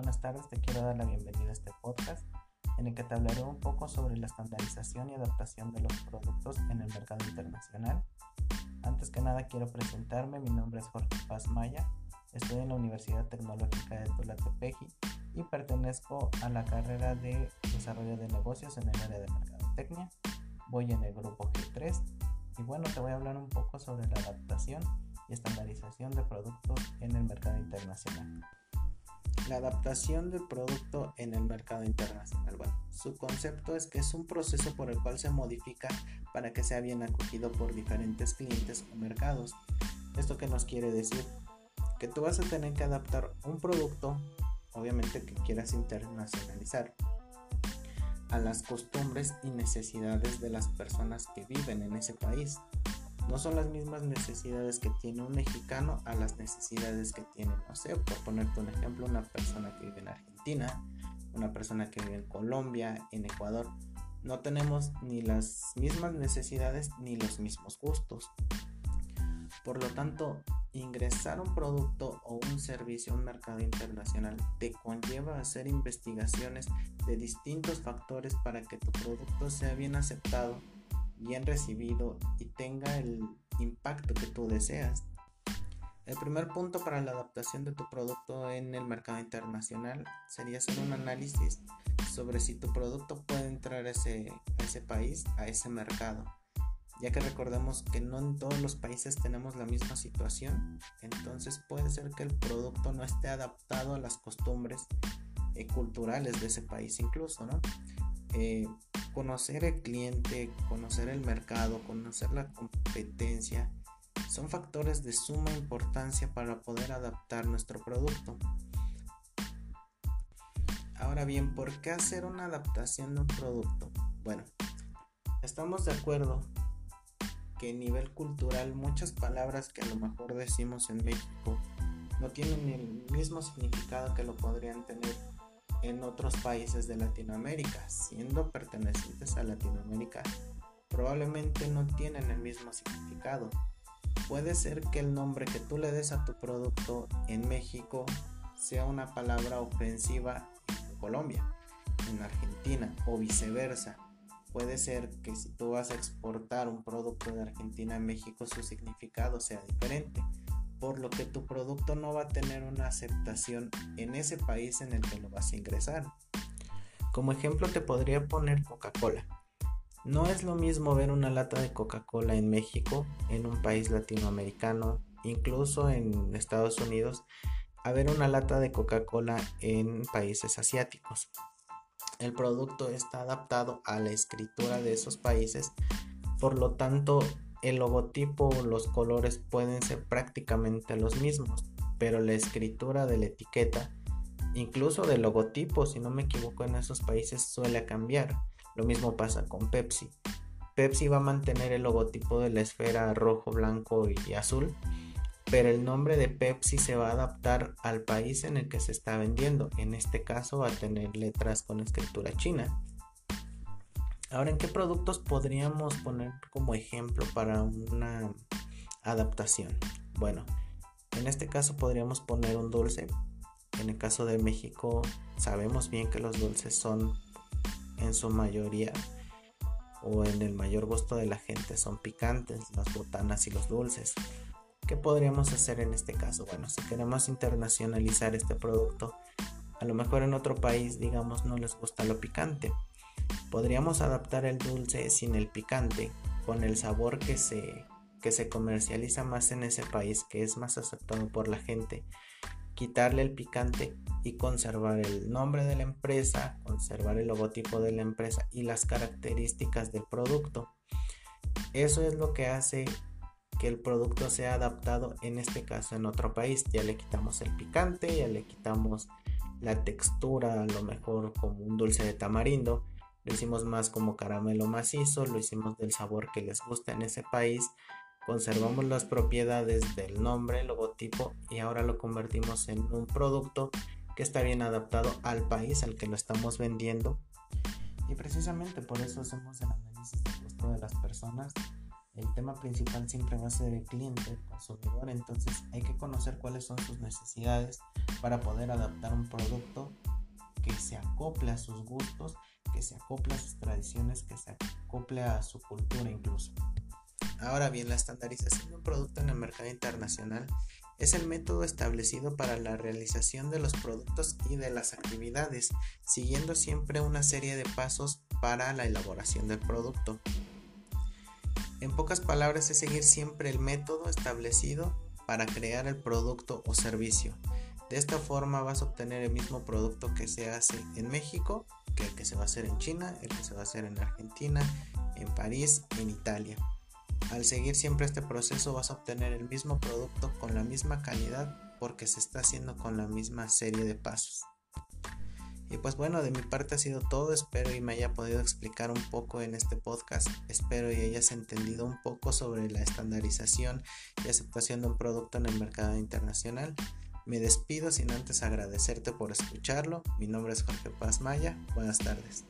buenas tardes. Te quiero dar la bienvenida a este podcast en el que te hablaré un poco sobre la estandarización y adaptación de los productos en el mercado internacional. Antes que nada quiero presentarme, mi nombre es Jorge Paz Maya, estoy en la Universidad Tecnológica de Tulatepeji y pertenezco a la carrera de Desarrollo de Negocios en el área de Mercadotecnia. Voy en el grupo G3 y bueno, te voy a hablar un poco sobre la adaptación y estandarización de productos en el mercado internacional. La adaptación del producto en el mercado internacional. Bueno, su concepto es que es un proceso por el cual se modifica para que sea bien acogido por diferentes clientes o mercados. ¿Esto qué nos quiere decir? Que tú vas a tener que adaptar un producto, obviamente que quieras internacionalizar, a las costumbres y necesidades de las personas que viven en ese país. No son las mismas necesidades que tiene un mexicano a las necesidades que tiene, no sé, por ponerte un ejemplo, una persona que vive en Argentina, una persona que vive en Colombia, en Ecuador. No tenemos ni las mismas necesidades ni los mismos gustos. Por lo tanto, ingresar un producto o un servicio a un mercado internacional te conlleva hacer investigaciones de distintos factores para que tu producto sea bien aceptado bien recibido y tenga el impacto que tú deseas. El primer punto para la adaptación de tu producto en el mercado internacional sería hacer un análisis sobre si tu producto puede entrar a ese, ese país, a ese mercado. Ya que recordemos que no en todos los países tenemos la misma situación, entonces puede ser que el producto no esté adaptado a las costumbres eh, culturales de ese país incluso, ¿no? Eh, conocer el cliente, conocer el mercado, conocer la competencia, son factores de suma importancia para poder adaptar nuestro producto. Ahora bien, ¿por qué hacer una adaptación de un producto? Bueno, estamos de acuerdo que a nivel cultural muchas palabras que a lo mejor decimos en México no tienen el mismo significado que lo podrían tener en otros países de Latinoamérica, siendo pertenecientes a Latinoamérica, probablemente no tienen el mismo significado. Puede ser que el nombre que tú le des a tu producto en México sea una palabra ofensiva en Colombia, en Argentina o viceversa. Puede ser que si tú vas a exportar un producto de Argentina a México su significado sea diferente por lo que tu producto no va a tener una aceptación en ese país en el que lo vas a ingresar. Como ejemplo te podría poner Coca-Cola. No es lo mismo ver una lata de Coca-Cola en México, en un país latinoamericano, incluso en Estados Unidos, a ver una lata de Coca-Cola en países asiáticos. El producto está adaptado a la escritura de esos países, por lo tanto el logotipo o los colores pueden ser prácticamente los mismos, pero la escritura de la etiqueta, incluso del logotipo, si no me equivoco, en esos países suele cambiar. Lo mismo pasa con Pepsi. Pepsi va a mantener el logotipo de la esfera rojo, blanco y azul, pero el nombre de Pepsi se va a adaptar al país en el que se está vendiendo. En este caso va a tener letras con escritura china. Ahora, ¿en qué productos podríamos poner como ejemplo para una adaptación? Bueno, en este caso podríamos poner un dulce. En el caso de México sabemos bien que los dulces son en su mayoría o en el mayor gusto de la gente son picantes, las botanas y los dulces. ¿Qué podríamos hacer en este caso? Bueno, si queremos internacionalizar este producto, a lo mejor en otro país, digamos, no les gusta lo picante Podríamos adaptar el dulce sin el picante, con el sabor que se, que se comercializa más en ese país, que es más aceptado por la gente. Quitarle el picante y conservar el nombre de la empresa, conservar el logotipo de la empresa y las características del producto. Eso es lo que hace que el producto sea adaptado en este caso en otro país. Ya le quitamos el picante, ya le quitamos la textura, a lo mejor como un dulce de tamarindo, lo hicimos más como caramelo macizo, lo hicimos del sabor que les gusta en ese país, conservamos las propiedades del nombre, logotipo y ahora lo convertimos en un producto que está bien adaptado al país al que lo estamos vendiendo. Y precisamente por eso hacemos el análisis de costo de las personas. El tema principal siempre va a ser el cliente, el consumidor, entonces hay que conocer cuáles son sus necesidades para poder adaptar un producto que se acople a sus gustos, que se acople a sus tradiciones, que se acople a su cultura incluso. Ahora bien, la estandarización de un producto en el mercado internacional es el método establecido para la realización de los productos y de las actividades, siguiendo siempre una serie de pasos para la elaboración del producto. En pocas palabras es seguir siempre el método establecido para crear el producto o servicio. De esta forma vas a obtener el mismo producto que se hace en México que el que se va a hacer en China, el que se va a hacer en Argentina, en París, en Italia. Al seguir siempre este proceso vas a obtener el mismo producto con la misma calidad porque se está haciendo con la misma serie de pasos. Y pues bueno, de mi parte ha sido todo, espero y me haya podido explicar un poco en este podcast, espero y hayas entendido un poco sobre la estandarización y aceptación de un producto en el mercado internacional. Me despido sin antes agradecerte por escucharlo, mi nombre es Jorge Paz Maya, buenas tardes.